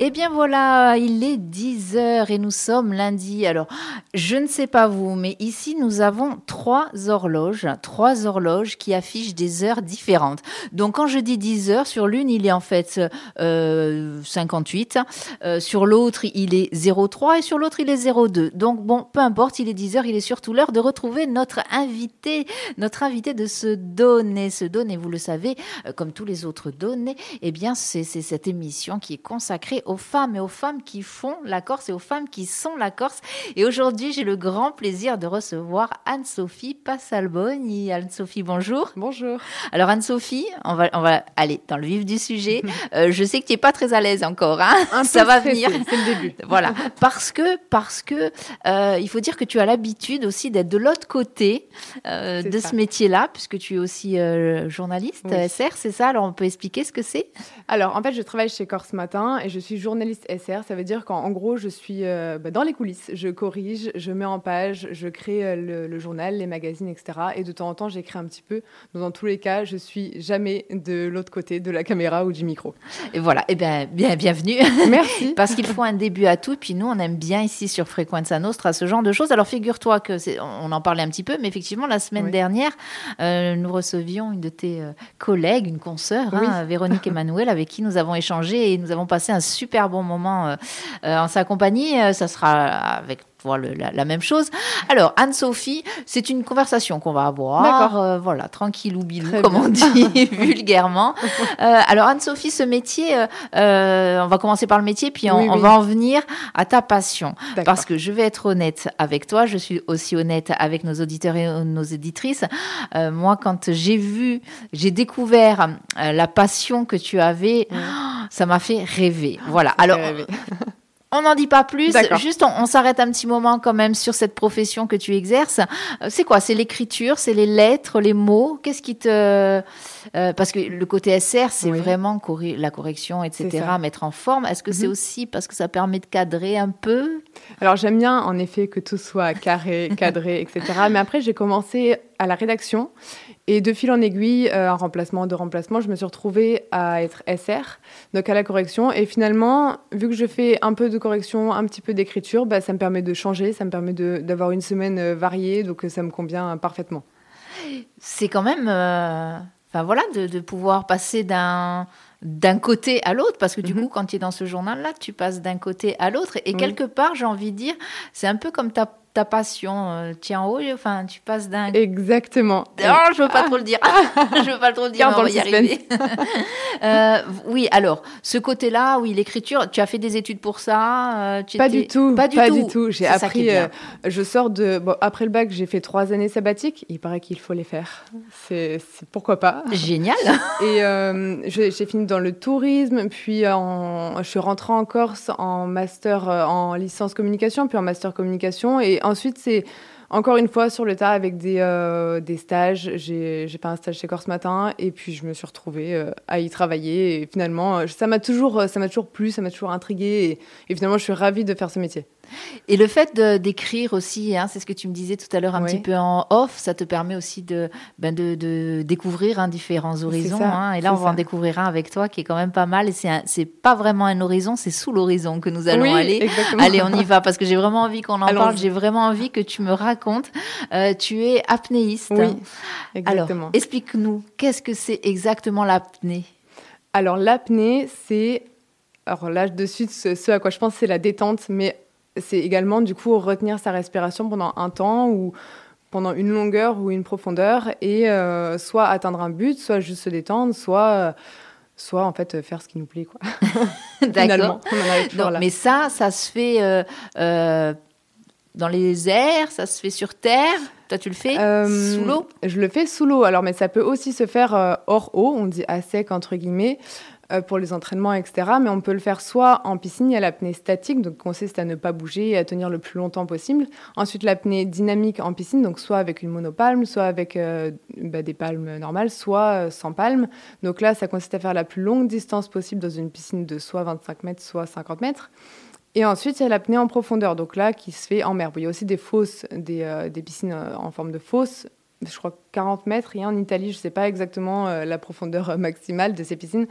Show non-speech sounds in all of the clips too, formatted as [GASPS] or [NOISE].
Eh bien voilà, il est 10h et nous sommes lundi. Alors, je ne sais pas vous, mais ici nous avons trois horloges, trois horloges qui affichent des heures différentes. Donc quand je dis 10 heures, sur l'une il est en fait euh, 58, euh, sur l'autre il est 03 et sur l'autre il est 02. Donc bon, peu importe, il est 10 heures, il est surtout l'heure de retrouver notre invité, notre invité de se donner, se donner, vous le savez, euh, comme tous les autres données, eh bien c'est cette émission qui est consacrée aux femmes et aux femmes qui font la Corse et aux femmes qui sont la Corse. Et aujourd'hui, j'ai le grand plaisir de recevoir Anne-Sophie Passalboni. Anne-Sophie, bonjour. Bonjour. Alors Anne-Sophie, on va, on va aller dans le vif du sujet. [LAUGHS] Euh, je sais que tu n'es pas très à l'aise encore. Hein Ça va venir. C'est le début. [LAUGHS] voilà. Parce que, parce que euh, il faut dire que tu as l'habitude aussi d'être de l'autre côté euh, de ce métier-là, puisque tu es aussi journaliste SR, c'est ça? Alors on peut expliquer ce que c'est? Alors en fait, je travaille chez Corse Matin et je suis journaliste SR. Ça veut dire qu'en gros, je suis bah, dans les coulisses. Je corrige, je mets en page, je crée le, journal, les magazines, etc. Et de temps en temps, j'écris un petit peu. dans tous les cas, je suis jamais de l'autre côté de la caméra ou du micro. Et voilà, et eh bien, bien bienvenue. Merci. [LAUGHS] Parce qu'il faut un début à tout. Puis nous, on aime bien ici sur Frequenza Nostra ce genre de choses. Alors figure-toi que on en parlait un petit peu, mais effectivement, la semaine dernière, euh, nous recevions une de tes euh, collègues, une consoeur, hein, Véronique [LAUGHS] Emmanuel, avec qui nous avons échangé et nous avons passé un super bon moment euh, en sa compagnie. Ça sera avec voilà, la, même chose. Alors, Anne-Sophie, c'est une conversation qu'on va avoir. Euh, voilà, tranquille ou bilou, comme on dit [LAUGHS] [LAUGHS] vulgairement. Euh, alors, Anne-Sophie, ce métier, euh, on va commencer par le métier, puis on, va en venir à ta passion. Parce que je vais être honnête avec toi, je suis aussi honnête avec nos auditeurs et nos éditrices. moi, quand j'ai vu, j'ai découvert la passion que tu avais, [GASPS] ça m'a fait rêver. Voilà. Alors, [LAUGHS] On n'en dit pas plus, juste on, s'arrête un petit moment quand même sur cette profession que tu exerces. Euh, c'est quoi? C'est l'écriture, c'est les lettres, les mots? Qu'est-ce qui te... Euh, parce que le côté SR, c'est vraiment la correction, etc., mettre en forme. Est-ce que c'est mhm. aussi parce que ça permet de cadrer un peu? Alors j'aime bien en effet que tout soit carré, [LAUGHS] cadré, etc. Mais après j'ai commencé à la rédaction et de fil en aiguille, euh, un remplacement, de remplacement, je me suis retrouvée à être SR, donc à la correction. Et finalement, vu que je fais un peu de correction, un petit peu d'écriture, bah, ça me permet de changer, ça me permet d'avoir une semaine euh, variée, donc euh, ça me convient parfaitement. C'est quand même, enfin voilà, de, pouvoir passer d'un d'un côté à l'autre, parce que du mhm. coup, quand tu es dans ce journal-là, tu passes d'un côté à l'autre. Et quelque part, j'ai envie de dire, c'est un peu comme ta ta passion euh, tient haut, enfin, tu passes d'un. Exactement. Non, je veux pas trop le dire. [LAUGHS] [LAUGHS] je veux pas trop le dire, on va y arriver. [LAUGHS] Euh, oui, alors, ce côté-là, oui, l'écriture, tu as fait des études pour ça euh, Pas du tout. Pas du tout. J'ai appris. je sors de. Bon, après le bac, j'ai fait trois années sabbatiques. Il paraît qu'il faut les faire. C'est pourquoi pas? Génial. Et j'ai fini dans le tourisme, puis en, je suis rentrée en Corse en master, en licence communication, puis en master communication. Et ensuite, c'est encore une fois sur le tas avec des, euh, des stages. J'ai fait un stage chez Corse Matin et puis je me suis retrouvée euh, à y travailler. Et finalement, ça m'a toujours, ça toujours plu, ça m'a toujours intriguée. Et, et, finalement, je suis ravie de faire ce métier. Et le fait d'écrire aussi, hein, c'est ce que tu me disais tout à l'heure un petit peu en off, ça te permet aussi de, ben de, de, découvrir hein, différents horizons. hein, et là, on va en découvrir un avec toi qui est quand même pas mal. Et c'est pas vraiment un horizon, c'est sous l'horizon que nous allons aller. Exactement. Allez, on y va parce que j'ai vraiment envie qu'on en parle. J'ai vraiment envie que tu me racontes. Euh, tu es apnéiste. Oui, exactement. Alors, explique-nous, qu'est-ce que c'est exactement l'apnée? Alors, l'apnée, c'est alors là, de suite, ce à quoi je pense, c'est la détente, mais c'est également du coup retenir sa respiration pendant un temps ou pendant une longueur ou une profondeur et euh, soit atteindre un but, soit juste se détendre, soit soit en fait faire ce qui nous plaît quoi. [LAUGHS] D'accord. Mais ça, ça se fait euh, euh, dans les airs, ça se fait sur terre? Toi, tu le fais sous l'eau? Je le fais sous l'eau. Alors, mais ça peut aussi se faire hors eau. On dit à sec entre guillemets. Euh, pour les entraînements, etc. Mais on peut le faire soit en piscine, il y a l'apnée statique, donc consiste à ne pas bouger et à tenir le plus longtemps possible. Ensuite, l'apnée dynamique en piscine, donc soit avec une monopalme, soit avec euh, bah, des palmes normales, soit euh, sans palme. Donc là, ça consiste à faire la plus longue distance possible dans une piscine de soit 25 mètres, soit 50 mètres. Et ensuite, il y a l'apnée en profondeur, donc là, qui se fait en mer. Il y a aussi des fosses, des, des piscines en forme de fosse, je crois 40 mètres. Et en Italie, je ne sais pas exactement la profondeur maximale de ces piscines.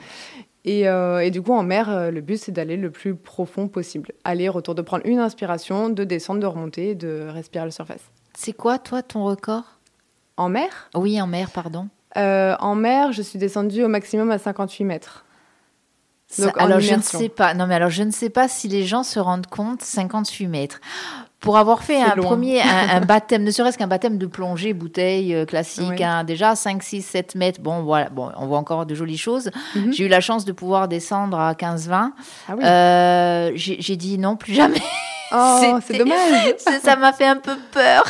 Euh, et, du coup, en mer, euh, le but, c'est d'aller le plus profond possible. Aller, retour, de prendre une inspiration, de descendre, de remonter, de respirer à la surface. C'est quoi, toi, ton record? En mer? Oui, en mer, pardon. Euh, en mer, je suis descendue au maximum à 58 mètres. alors je ne sais pas. Non mais alors je ne sais pas si les gens se rendent compte 58 mètres pour avoir fait un premier un, [LAUGHS] baptême, ne serait-ce qu'un baptême de plongée bouteille euh, classique, hein, déjà 5, 6, 7 mètres, bon voilà, bon, on voit encore de jolies choses. Mhm. J'ai eu la chance de pouvoir descendre à 15, 20. Ah euh, j'ai dit non, plus jamais. Oh, [LAUGHS] c'est dommage. [LAUGHS] ça m'a fait un peu peur.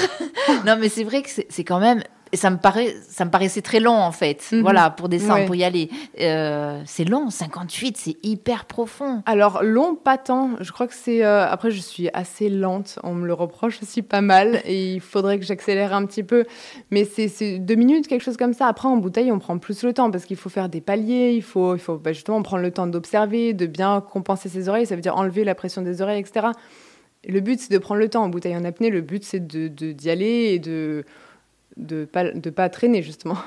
non, mais c'est vrai que c'est quand même et ça me paraît, ça me paraissait très long en fait. Mhm. Voilà, pour descendre, pour y aller. Euh, c'est long, 58, c'est hyper profond. Alors long, pas tant. Je crois que c'est. Euh, après, je suis assez lente. On me le reproche aussi pas mal, [LAUGHS] et il faudrait que j'accélère un petit peu. Mais c'est deux minutes, quelque chose comme ça. Après, en bouteille, on prend plus le temps parce qu'il faut faire des paliers. Il faut, il faut bah, justement prendre le temps d'observer, de bien compenser ses oreilles. Ça veut dire enlever la pression des oreilles, etc. le but, c'est de prendre le temps. En bouteille en apnée, le but, c'est de d'y aller et de de pas de pas traîner justement.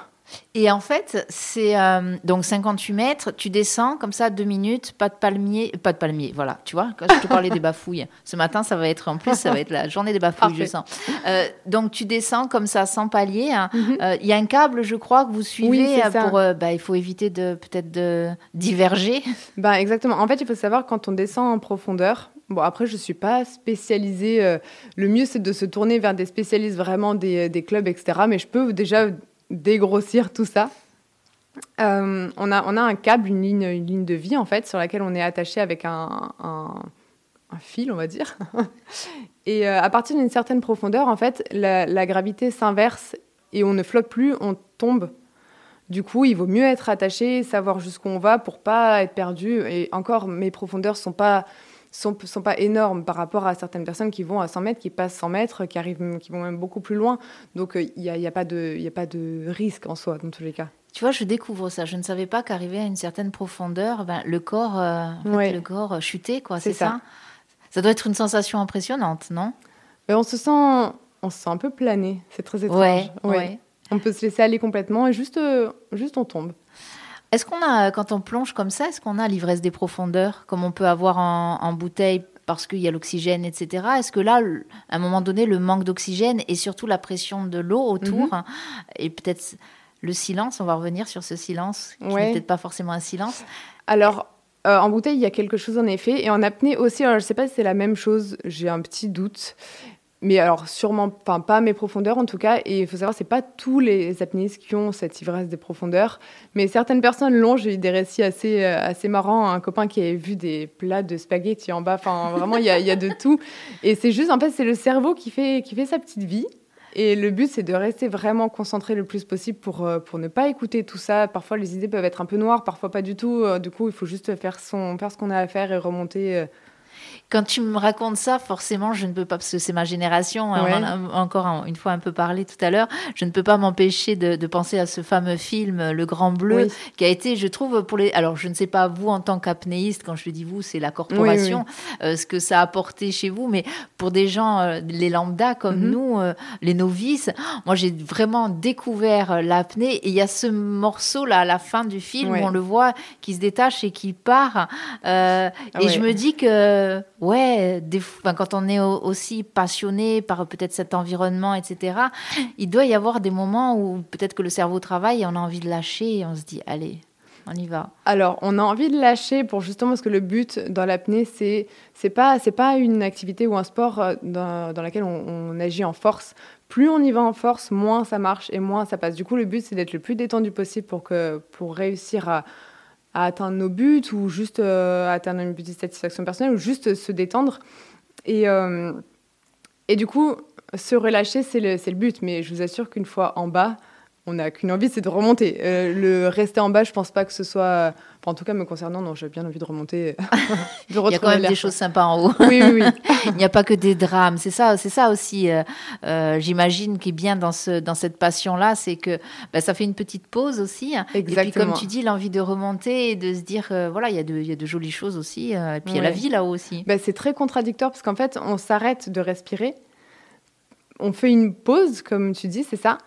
Et en fait, c'est euh, donc 58 mètres, tu descends comme ça, deux minutes, pas de palmier, pas de palmier, voilà, tu vois, quand je te parlais des bafouilles, ce matin, ça va être, en plus, ça va être la journée des bafouilles, je sens. Euh, donc, tu descends comme ça, sans palier. Hein. Mhm. Euh, il y a un câble, je crois, que vous suivez pour, bah, il faut éviter de, peut-être de diverger. Bah, exactement. En fait, il faut savoir, quand on descend en profondeur, Bon, après, je ne suis pas spécialisée. Euh, le mieux, c'est de se tourner vers des spécialistes vraiment des, des, clubs, etc. Mais je peux déjà dégrossir tout ça. Euh, on, a, on a un câble, une ligne, une ligne de vie, en fait, sur laquelle on est attaché avec un, un, fil, on va dire. [LAUGHS] et euh, à partir d'une certaine profondeur, en fait, la, la gravité s'inverse et on ne flotte plus, on tombe. Du coup, il vaut mieux être attaché, savoir jusqu'où on va pour pas être perdu. Et encore, mes profondeurs sont pas sont, sont pas énormes par rapport à certaines personnes qui vont à 100 mètres, qui passent 100 mètres, qui, arrivent, qui vont même beaucoup plus loin. Donc il n'y a, y a, pas de, a pas de risque en soi, dans tous les cas. Tu vois, je découvre ça. Je ne savais pas qu'arriver à une certaine profondeur, ben, le corps, euh, le corps euh, chutait, quoi. C'est ça. ça? doit être une sensation impressionnante, non? Ben, On se sent, on se sent un peu plané. C'est très étrange. Ouais, On peut se laisser aller complètement et juste, euh, juste on tombe. Est-ce qu'on a, quand on plonge comme ça, est-ce qu'on a l'ivresse des profondeurs, comme on peut avoir en, bouteille parce qu'il y a l'oxygène, etc. Est-ce que là, à un moment donné, le manque d'oxygène et surtout la pression de l'eau autour, mhm. et peut-être le silence, on va revenir sur ce silence, qui n'est peut-être pas forcément un silence. Alors, euh, en bouteille, il y a quelque chose en effet, et en apnée aussi, alors je ne sais pas si c'est la même chose, j'ai un petit doute, mais alors, sûrement, enfin, pas mes profondeurs en tout cas. Et il faut savoir, c'est pas tous les apnéistes qui ont cette ivresse des profondeurs. Mais certaines personnes l'ont. J'ai eu des récits assez, euh, assez marrants. Un copain qui avait vu des plats de spaghettis en bas. Enfin, vraiment, il y a, y a, de tout. Et c'est juste, en fait, c'est le cerveau qui fait, qui fait sa petite vie. Et le but, c'est de rester vraiment concentré le plus possible pour, euh, pour ne pas écouter tout ça. Parfois, les idées peuvent être un peu noires, parfois pas du tout. Euh, du coup, il faut juste faire, son, faire ce qu'on a à faire et remonter quand tu me racontes ça, forcément, je ne peux pas, parce que c'est ma génération, hein, on en a encore une fois un peu parlé tout à l'heure, je ne peux pas m'empêcher de, penser à ce fameux film, Le Grand Bleu, qui a été, je trouve, pour les... Alors, je ne sais pas, vous, en tant qu'apnéiste, quand je dis vous, c'est la corporation, euh, ce que ça a apporté chez vous, mais pour des gens, euh, les lambda comme mhm. nous, euh, les novices, moi, j'ai vraiment découvert l'apnée, et il y a ce morceau-là, à la fin du film, on le voit, qui se détache et qui part, ah et je me dis que ouais, quand on est aussi passionné par peut-être cet environnement, etc., il doit y avoir des moments où peut-être que le cerveau travaille et on a envie de lâcher et on se dit, allez, on y va. Alors, on a envie de lâcher pour justement parce que le but dans l'apnée, c'est c'est pas c'est pas une activité ou un sport euh, dans, dans laquelle on, on, agit en force. Plus on y va en force, moins ça marche et moins ça passe. Du coup, le but c'est d'être le plus détendu possible pour que pour réussir à à atteindre nos buts ou juste euh, atteindre une petite satisfaction personnelle ou juste se détendre. Et, euh, et du coup, se relâcher, c'est le, le, but. Mais je vous assure qu'une fois en bas, on n'a qu'une envie, c'est de remonter. Euh, le rester en bas, je pense pas que ce soit. en tout cas, me concernant, non, j'ai bien envie de remonter. [LAUGHS] Il y a quand même des choses sympas en haut. oui, oui, oui. [LAUGHS] Il n'y a pas que des drames. C'est ça, c'est ça aussi. Euh, euh, j'imagine qui est bien dans ce, dans cette passion-là, c'est que bah, ça fait une petite pause aussi. Exactement. Et puis, comme tu dis, l'envie de remonter et de se dire, voilà, il y, a de, il y a de jolies choses aussi. et puis il y a la vie là-haut aussi. Bah, c'est très contradictoire parce qu'en fait, on s'arrête de respirer. On fait une pause, comme tu dis, c'est ça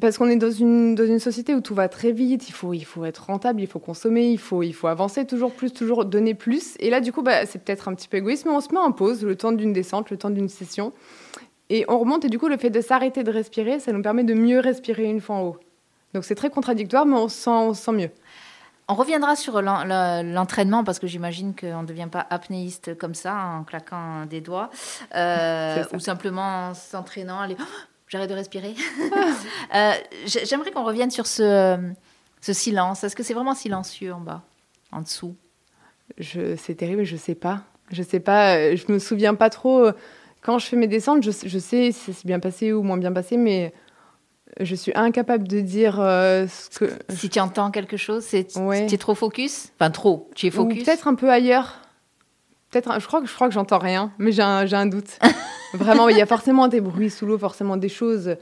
parce qu'on est dans une, dans une société où tout va très vite, il faut, il faut être rentable, il faut consommer, il faut, il faut avancer toujours plus, toujours donner plus. Et là, du coup, bah, c'est peut-être un petit peu égoïste, mais on se met en pause le temps d'une descente, le temps d'une session. Et on remonte, et du coup, le fait de s'arrêter de respirer, ça nous permet de mieux respirer une fois en haut. Donc c'est très contradictoire, mais on se sent, on sent mieux. On reviendra sur l'entraînement parce que j'imagine qu'on ne devient pas apnéiste comme ça en claquant des doigts euh, ou simplement en s'entraînant. Aller... J'arrête de respirer. [LAUGHS] Euh, j'aimerais qu'on revienne sur ce, ce silence. Est-ce que c'est vraiment silencieux en bas, en dessous? C'est terrible, je ne sais pas. Je sais pas, euh, je me souviens pas trop. Quand je fais mes descentes, je, je sais si c'est bien passé ou moins bien passé, mais je suis incapable de dire euh, ce que. Si tu entends quelque chose, c'est tu es trop focus? Enfin, trop, tu es focus? Peut-être un peu ailleurs. Peut-être, je crois que je crois que j'entends rien, mais j'ai un, un, doute. [LAUGHS] Vraiment, il y a forcément des bruits sous l'eau, forcément des choses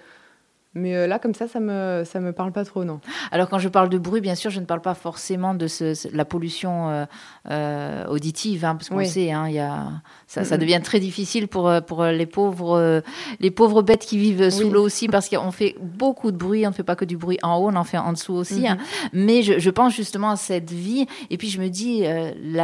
mais euh, là, comme ça, ça me, ça me parle pas trop, non. Alors, quand je parle de bruit, bien sûr, je ne parle pas forcément de ce, la pollution euh, euh, auditive, hein, parce qu'on sait, hein, y a, ça, ça, devient très difficile pour, pour les, pauvres, les pauvres bêtes qui vivent sous l'eau aussi, parce qu'on fait beaucoup de bruit, on ne fait pas que du bruit en haut, on en fait en dessous aussi. Hein. Mm-hmm. Mais je, je, pense justement à cette vie, et puis je me dis,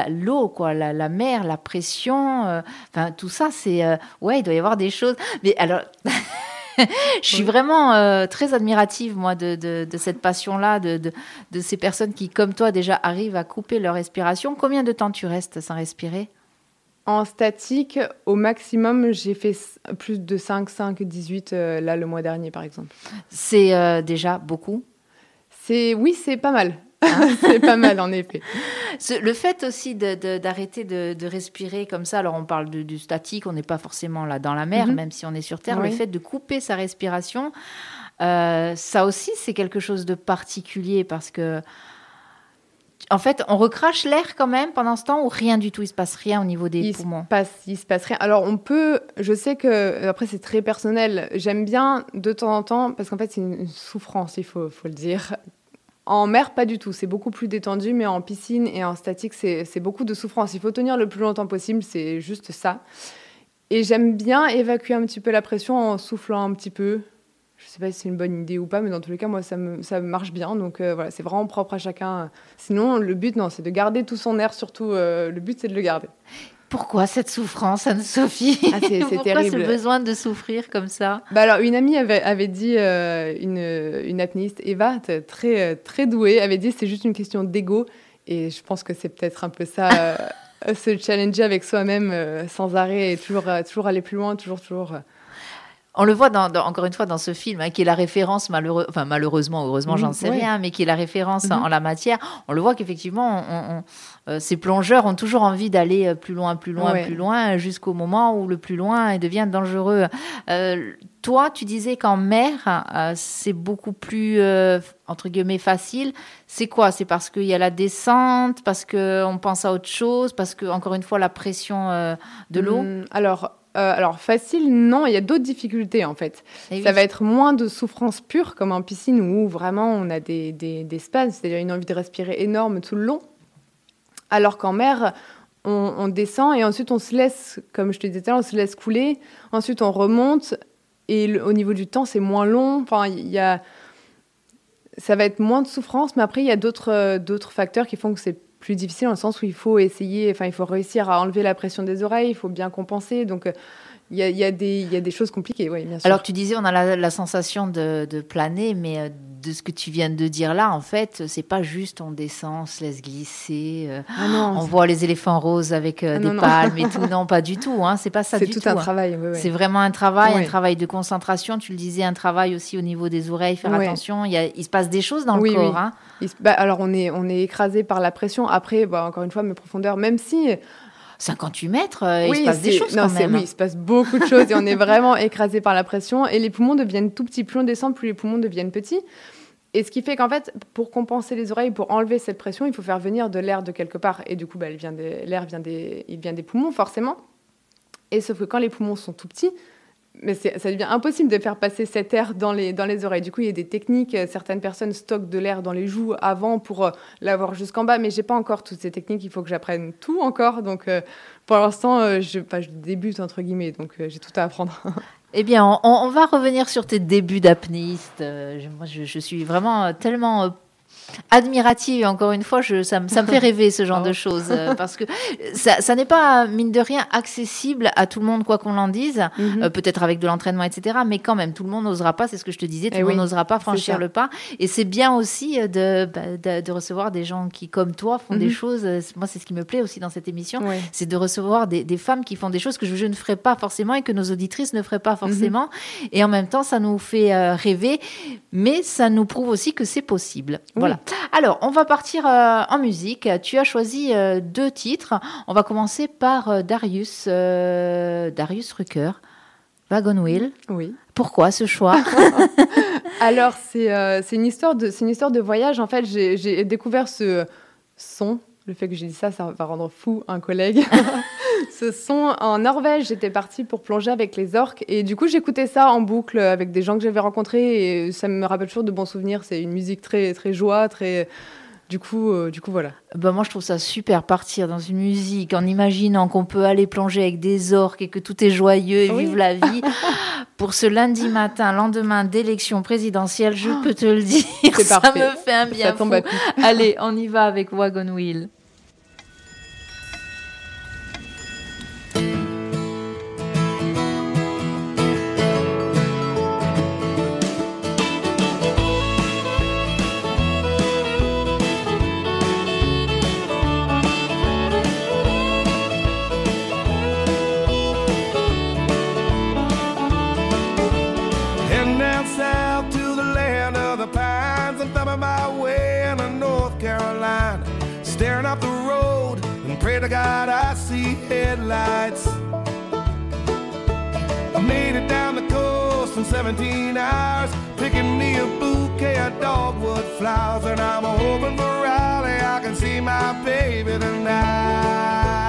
l'eau, quoi, la, la, mer, la pression, enfin, tout ça, c'est. ouais, il doit y avoir des choses. Mais alors. [LAUGHS] [LAUGHS] je suis vraiment euh, très admirative, moi, de, cette passion-là, de, ces personnes qui, comme toi, déjà arrivent à couper leur respiration. Combien de temps tu restes sans respirer? En statique, au maximum, j'ai fait plus de 5, 5, 18, là, le mois dernier, par exemple. C'est euh, déjà beaucoup? Oui, c'est pas mal. [LAUGHS] c'est pas mal en effet. Le fait aussi d'arrêter de, respirer comme ça, alors on parle du statique, on n'est pas forcément là dans la mer, mhm. même si on est sur Terre, le fait de couper sa respiration, euh, ça aussi c'est quelque chose de particulier parce que en fait, on recrache l'air quand même pendant ce temps ou rien du tout, il se passe rien au niveau des poumons. Se passe, il se passe rien. Alors on peut, je sais que après c'est très personnel. J'aime bien de temps en temps parce qu'en fait c'est une souffrance, il faut, faut le dire. En mer, pas du tout. C'est beaucoup plus détendu, mais en piscine et en statique, c'est beaucoup de souffrance. Il faut tenir le plus longtemps possible, c'est juste ça. Et j'aime bien évacuer un petit peu la pression en soufflant un petit peu. Je ne sais pas si c'est une bonne idée ou pas, mais dans tous les cas, moi, ça, me, ça marche bien. Donc euh, voilà, c'est vraiment propre à chacun. Sinon, le but, non, c'est de garder tout son air, surtout. Euh, le but, c'est de le garder. Pourquoi cette souffrance, Anne-Sophie ah, C'est Pourquoi ce besoin de souffrir comme ça? Bah alors, Une amie avait, avait dit, euh, une, une apnéiste, Eva, très, très douée, avait dit c'est juste une question d'ego. Et je pense que c'est peut-être un peu ça, [LAUGHS] euh, se challenger avec soi-même euh, sans arrêt et toujours, toujours aller plus loin, toujours, toujours. On le voit dans, encore une fois dans ce film, hein, qui est la référence, malheureux, enfin malheureusement, heureusement, j'en sais rien, mais qui est la référence mm-hmm. en, la matière. On le voit qu'effectivement, on, euh, ces plongeurs ont toujours envie d'aller euh, plus loin, plus loin, plus loin, jusqu'au moment où le plus loin devient dangereux. Euh, toi, tu disais qu'en mer, c'est beaucoup plus, entre guillemets, facile. C'est quoi? C'est parce qu'il y a la descente, parce qu'on pense à autre chose, parce que, encore une fois, la pression de l'eau? Hmm, Alors, alors facile, non, il y a d'autres difficultés en fait. Eh Ça va être moins de souffrance pure comme en piscine où vraiment on a des, des, des c'est-à-dire une envie de respirer énorme tout le long. Alors qu'en mer, on, descend et ensuite on se laisse, comme je te disais on se laisse couler. Ensuite on remonte et au niveau du temps c'est moins long. Enfin, il y a, ça va être moins de souffrance, mais après il y a d'autres euh, d'autres facteurs qui font que c'est plus difficile dans le sens où il faut essayer, enfin il faut réussir à enlever la pression des oreilles, il faut bien compenser. Donc euh, il y, a, y, a y a, des choses compliquées, oui, bien sûr. Alors tu disais, on a la, sensation de, de, planer, mais euh, de ce que tu viens de dire là, en fait, c'est pas juste on descend, on se laisse glisser, euh, ah on voit les éléphants roses avec euh, ah des palmes et tout. [LAUGHS] Non, pas du tout. Hein, c'est pas ça du tout. C'est tout un travail. C'est vraiment un travail, un travail de concentration. Tu le disais, un travail aussi au niveau des oreilles, faire attention. Il, y a, il, se passe des choses dans le corps. Hein. Bah, alors on est, on est écrasé par la pression. Après, bah, encore une fois, mes profondeurs, même si 58 mètres, euh, il se passe des choses quand même. Oui, il se passe beaucoup de choses et on est vraiment écrasé par la pression et les poumons deviennent tout petits. Plus on descend, plus les poumons deviennent petits. Et ce qui fait qu'en fait, pour compenser les oreilles, pour enlever cette pression, il faut faire venir de l'air de quelque part. Et du coup, bah, l'air vient, des, il vient des poumons, forcément. Et sauf que quand les poumons sont tout petits, mais ça devient impossible de faire passer cet air dans les, dans les oreilles. Du coup, il y a des techniques. Euh, certaines personnes stockent de l'air dans les joues avant pour euh, l'avoir jusqu'en bas, mais j'ai pas encore toutes ces techniques. Il faut que j'apprenne tout encore. Donc, euh, pour l'instant, je, je, débute entre guillemets, donc j'ai tout à apprendre. [LAUGHS] Eh bien, on, va revenir sur tes débuts d'apnéiste. Moi, je, suis vraiment tellement admirative. Encore une fois, je, ça, me fait rêver ce genre [LAUGHS] de choses euh, parce que ça, ça n'est pas, mine de rien, accessible à tout le monde, quoi qu'on en dise. Mhm. Euh, peut-être avec de l'entraînement, etc. Mais quand même, tout le monde n'osera pas, c'est ce que je te disais, tout eh le monde n'osera pas franchir le pas. Et c'est bien aussi euh, bah, de, de, recevoir des gens qui, comme toi, font des mhm. choses. Moi, c'est ce qui me plaît aussi dans cette émission, c'est de recevoir des, des, femmes qui font des choses que je, ne ferais pas forcément et que nos auditrices ne feraient pas mhm. forcément. Et en même temps, ça nous fait rêver, mais ça nous prouve aussi que c'est possible. Voilà. Alors, on va partir euh, en musique. Tu as choisi euh, deux titres. On va commencer par euh, Darius, Darius Rucker, Wagon Wheel. Oui. Pourquoi ce choix [LAUGHS] [LAUGHS] Alors, c'est une, histoire de, une histoire de voyage. En fait, j'ai découvert ce son. Le fait que j'ai dit ça, ça va rendre fou un collègue. [LAUGHS] ce son en Norvège. J'étais partie pour plonger avec les orques. Et du coup, j'écoutais ça en boucle avec des gens que j'avais rencontrés. Et ça me rappelle toujours de bons souvenirs. C'est une musique très, très joie, très. Du coup, euh, du coup, voilà. Ben moi, je trouve ça super partir dans une musique en imaginant qu'on peut aller plonger avec des orques et que tout est joyeux et vive la vie. [LAUGHS] Pour ce lundi matin, lendemain d'élection présidentielle, je peux te le dire, ça me fait un bien fou. Allez, on y va avec Wagon Wheel. God I see headlights. I made it down the coast in 17 hours, picking me a bouquet of dogwood flowers, and I'm hoping for Raleigh I can see my baby tonight.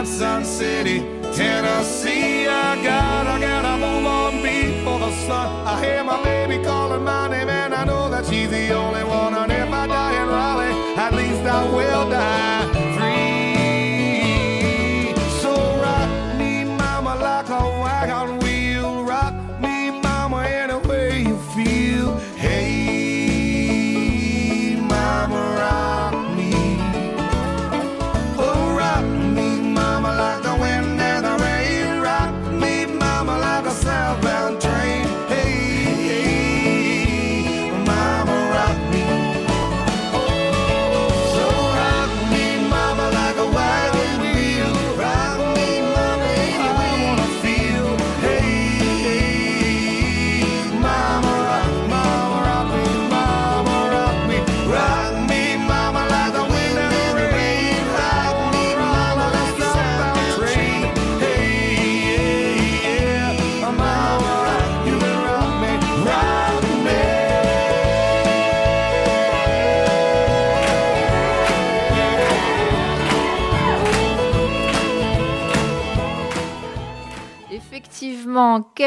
To Johnson City, Tennessee. I gotta, gotta move on before the sun. I hear my baby calling my name, and I know that she's the only one.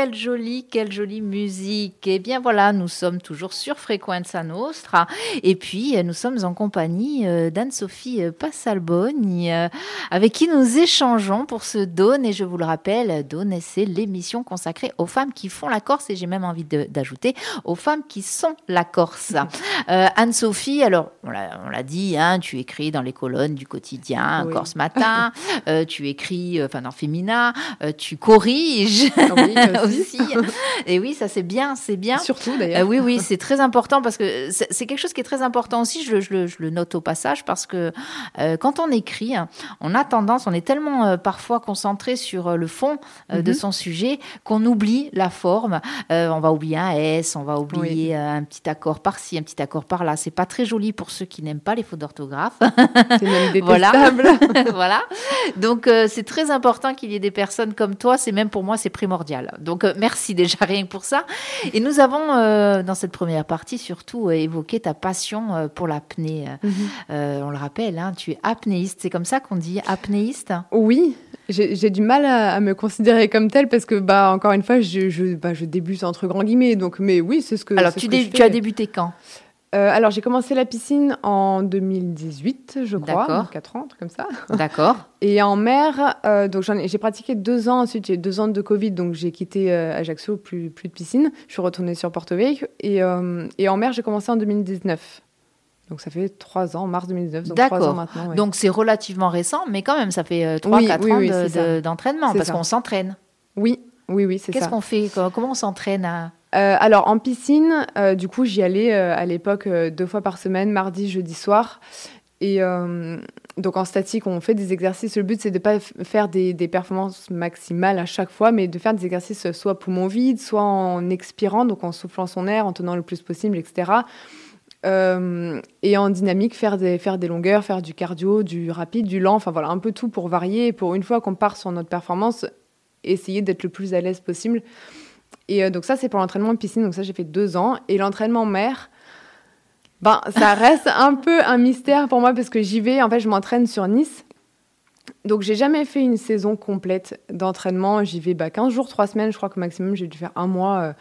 Quelle jolie, quelle jolie musique. Eh bien voilà, nous sommes toujours sur Frequenza Nostra. Et puis, nous sommes en compagnie euh, d'Anne-Sophie euh, Passalboni, euh, avec qui nous échangeons pour ce Dawn. Et je vous le rappelle, Dawn, c'est l'émission consacrée aux femmes qui font la Corse. Et j'ai même envie d'ajouter aux femmes qui sont la Corse. [LAUGHS] Anne-Sophie, alors, on l'a dit, hein, tu écris dans les colonnes du quotidien, Corse [LAUGHS] Matin, tu écris, enfin, dans Femina, tu corriges ah [LAUGHS] aussi. Et oui, ça c'est bien, c'est bien. Surtout d'ailleurs. Euh, oui, oui, [LAUGHS] c'est très important parce que c'est quelque chose qui est très important aussi. Je, je, le note au passage parce que euh, quand on écrit, on a tendance, on est tellement euh, parfois concentré sur le fond de mhm. son sujet qu'on oublie la forme. on va oublier un S, on va oublier un petit accord par-ci, un petit accord par-là. C'est pas très joli pour ceux qui n'aiment pas les fautes d'orthographe. [LAUGHS] C'est même [LAUGHS] détestable. voilà. voilà. Donc c'est très important qu'il y ait des personnes comme toi c'est même pour moi, c'est primordial. Donc, merci déjà rien que pour ça. Et nous avons, euh, dans cette première partie, surtout euh, évoqué ta passion pour l'apnée. Mhm. on le rappelle, hein, tu es apnéiste. C'est comme ça qu'on dit apnéiste? Oui. J'ai du mal à, me considérer comme tel parce que, bah, encore une fois, je, je, bah, je débute entre grands guillemets. Donc, mais oui, c'est ce que. Alors, tu, tu as débuté quand? Euh, alors, j'ai commencé la piscine en 2018, je crois, donc 4 ans, comme ça. [LAUGHS] D'accord. Et en mer, euh, donc j'ai pratiqué deux ans. Ensuite, j'ai deux ans de Covid, donc j'ai quitté euh, Ajaccio, plus, plus de piscine. Je suis retournée sur Porto Vecchio. Et, et en mer, j'ai commencé en 2019. Donc ça fait trois ans, mars 2019, donc trois ans maintenant. Donc c'est relativement récent, mais quand même, ça fait trois, quatre ans d'entraînement, parce qu'on s'entraîne. Oui, oui, oui, c'est ça. Qu'est-ce qu'on fait? Comment on s'entraîne à... Euh, alors en piscine, euh, du coup j'y allais euh, à l'époque deux fois par semaine, mardi, jeudi soir. Et donc en statique, on fait des exercices. Le but c'est de ne pas faire des, performances maximales à chaque fois, mais de faire des exercices soit poumon vide, soit en expirant, donc en soufflant son air, en tenant le plus possible, etc. et en dynamique, faire des, faire des longueurs, faire du cardio, du rapide, du lent, enfin voilà, un peu tout pour varier. pour une fois qu'on part sur notre performance, essayer d'être le plus à l'aise possible. Et euh, donc ça, c'est pour l'entraînement piscine. Donc ça, j'ai fait deux ans. Et l'entraînement mer, ben, ça [LAUGHS] reste un peu un mystère pour moi parce que j'y vais. En fait, je m'entraîne sur Nice. Donc j'ai jamais fait une saison complète d'entraînement. J'y vais bah, 15 jours, 3 semaines. Je crois que maximum, j'ai dû faire un mois. Euh,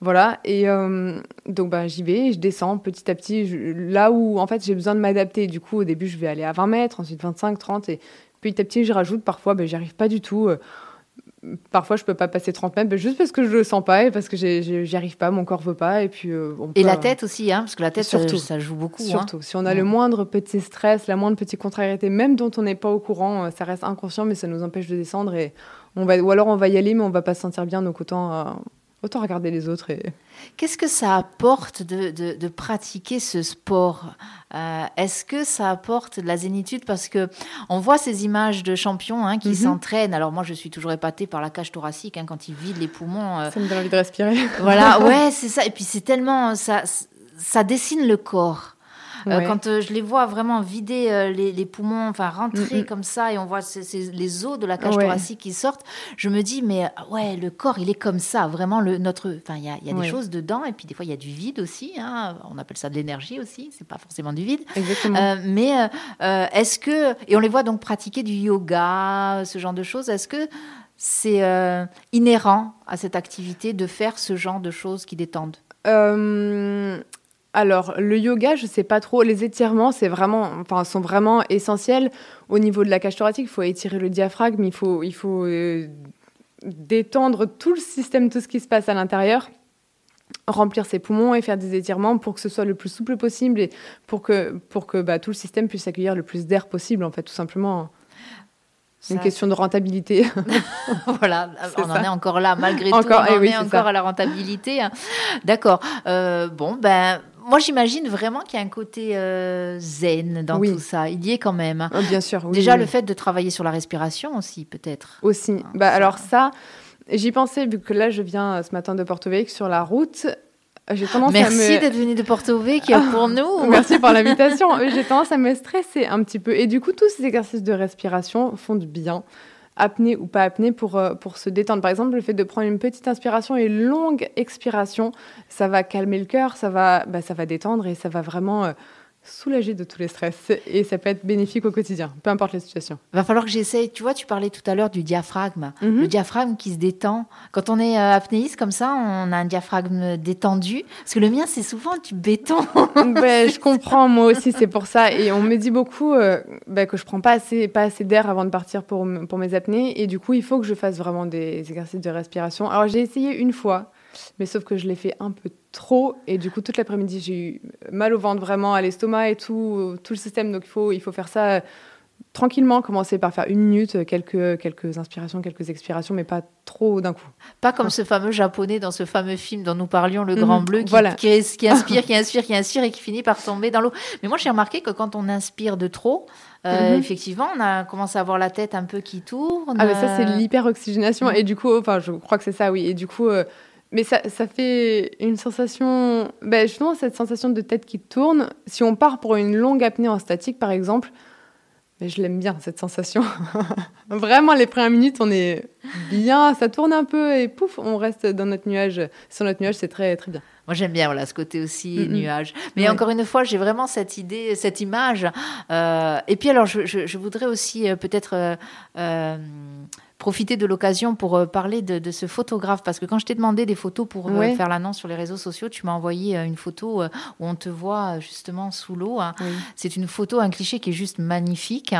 voilà. Et euh, donc bah, j'y vais, je descends petit à petit. là où en fait j'ai besoin de m'adapter. Du coup, au début, je vais aller à 20 mètres, ensuite 25, 30. Et petit à petit, je rajoute. Parfois, bah, j'y arrive pas du tout parfois je peux pas passer 30 mètres juste parce que je le sens pas et parce que j'y arrive pas mon corps veut pas et puis euh, et la tête aussi hein parce que la tête surtout, ça, joue beaucoup hein. surtout. Si on a le moindre petit stress la moindre petite contrariété même dont on n'est pas au courant euh, ça reste inconscient mais ça nous empêche de descendre et on va ou alors on va y aller mais on va pas se sentir bien donc autant euh, autant regarder les autres. Et... Qu'est-ce que ça apporte de, de, pratiquer ce sport euh, Est-ce que ça apporte de la zénitude? Parce que on voit ces images de champions hein, qui mhm. s'entraînent. Alors moi, je suis toujours épatée par la cage thoracique hein, quand ils vident les poumons. Euh. Ça me donne envie de respirer. Voilà, [LAUGHS] ouais, c'est ça. Et puis c'est tellement ça, ça dessine le corps. Euh, quand euh, je les vois vraiment vider euh, les, poumons, enfin rentrer comme ça, et on voit les os de la cage thoracique qui sortent, je me dis, mais ouais, le corps, il est comme ça, vraiment, le, notre, enfin, il y a, y a des choses dedans, et puis des fois, il y a du vide aussi, hein. on appelle ça de l'énergie aussi, c'est pas forcément du vide. mais est-ce que, et on les voit donc pratiquer du yoga, ce genre de choses, est-ce que c'est inhérent à cette activité de faire ce genre de choses qui détendent? Alors, le yoga, je sais pas trop. Les étirements, c'est vraiment, enfin, sont vraiment essentiels. Au niveau de la cage thoracique, il faut étirer le diaphragme, il faut, il faut euh, détendre tout le système, tout ce qui se passe à l'intérieur, remplir ses poumons et faire des étirements pour que ce soit le plus souple possible et pour que, pour que bah, tout le système puisse accueillir le plus d'air possible, en fait, tout simplement. C'est une question de rentabilité. [LAUGHS] voilà, [LAUGHS] on en est encore là, malgré tout, on eh en est, encore à la rentabilité. Hein. D'accord. Euh, bon, ben moi, j'imagine vraiment qu'il y a un côté euh, zen dans tout ça. Il y est quand même. Oh, bien sûr. Déjà, le fait de travailler sur la respiration aussi, peut-être. Aussi. bah, alors ça, j'y pensais, vu que là, je viens euh, ce matin de Porto Vecchio sur la route. J'ai tendance Merci d'être venu de Porto Vecchio pour nous. [LAUGHS] Merci pour l'invitation. J'ai tendance à me stresser un petit peu. Et du coup, tous ces exercices de respiration font du bien apnée ou pas apnée pour, euh, pour se détendre. Par exemple, le fait de prendre une petite inspiration et longue expiration, ça va calmer le cœur, ça va, bah, ça va détendre et ça va vraiment soulager de tous les stress et ça peut être bénéfique au quotidien, peu importe la situation. Va falloir que j'essaye. Tu vois, tu parlais tout à l'heure du diaphragme. Mhm. Le diaphragme qui se détend. Quand on est euh, apnéiste comme ça, on a un diaphragme détendu. Parce que le mien, c'est souvent du béton. [LAUGHS] Ben, je [LAUGHS] comprends, moi aussi, c'est pour ça. Et on me dit beaucoup euh, ben, que je prends pas assez, pas assez d'air avant de partir pour, pour mes apnées. Et du coup, il faut que je fasse vraiment des exercices de respiration. Alors, j'ai essayé une fois, mais sauf que je l'ai fait un peu trop. Et du coup, toute l'après-midi, j'ai eu mal au ventre, vraiment, à l'estomac et tout, tout le système. Donc, il faut, il faut faire ça euh, tranquillement, commencer par faire une minute, euh, quelques, quelques inspirations, quelques expirations, mais pas trop d'un coup. Pas comme ce fameux japonais dans ce fameux film dont nous parlions, Le Grand Mhm, Bleu, qui, voilà. qui, qui [LAUGHS] inspire, qui inspire, qui inspire et qui finit par tomber dans l'eau. Mais moi, j'ai remarqué que quand on inspire de trop, euh, Mhm. effectivement, on a commencé à avoir la tête un peu qui tourne. Ah, mais ça, c'est l'hyperoxygénation. Mm. Et du coup, enfin, je crois que c'est ça, oui. Et du coup, euh, mais ça, ça fait une sensation, ben, justement, cette sensation de tête qui tourne. Si on part pour une longue apnée en statique, par exemple, mais je l'aime bien, cette sensation. [LAUGHS] Vraiment, les premières minutes, on est bien, ça tourne un peu et pouf, on reste dans notre nuage. Sur notre nuage, c'est très, très bien. Moi, j'aime bien voilà, ce côté aussi nuage. Mais Ouais. encore une fois, j'ai vraiment cette idée, cette image. Euh, et puis, alors, je, je- je voudrais aussi euh, peut-être euh, profiter de l'occasion pour euh, parler de, de ce photographe. Parce que quand je t'ai demandé des photos pour euh, faire l'annonce sur les réseaux sociaux, tu m'as envoyé euh, une photo où on te voit justement sous l'eau. hein. Oui. C'est une photo, un cliché qui est juste magnifique.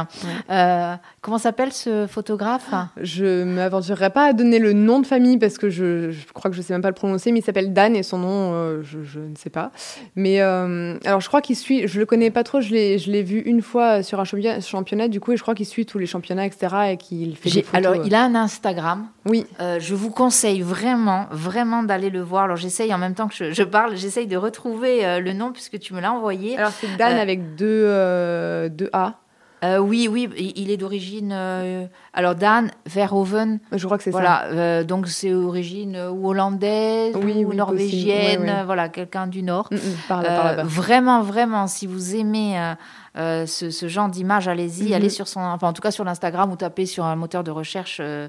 Euh, comment s'appelle ce photographe? Je m'aventurerai pas à donner le nom de famille parce que je, je crois que je sais même pas le prononcer, mais il s'appelle Dan et son nom, euh, je, je ne sais pas. Mais euh, alors, je crois qu'il suit, je le connais pas trop, je l'ai, vu une fois sur un championnat, du coup, et je crois qu'il suit tous les championnats, etc. et qu'il fait des photos. Alors. Il a un Instagram. Oui, Euh, je vous conseille vraiment, vraiment d'aller le voir. Alors j'essaye en même temps que je, je parle, j'essaye de retrouver euh, le nom puisque tu me l'as envoyé. alors c'est Dan Euh, avec deux, deux A. Euh, oui, oui, il est d'origine. euh, alors Dan Verhoeven, Je crois que c'est voilà. euh, donc c'est d'origine ou hollandaise Oui, ou oui, norvégienne, voilà, quelqu'un du Nord. ça. Mm, mm, par là, par là-bas. vraiment, vraiment, si vous aimez euh, ce, ce genre d'image, allez-y, Mhm. allez sur son, enfin en tout cas sur l'Instagram ou tapez sur un moteur de recherche. euh,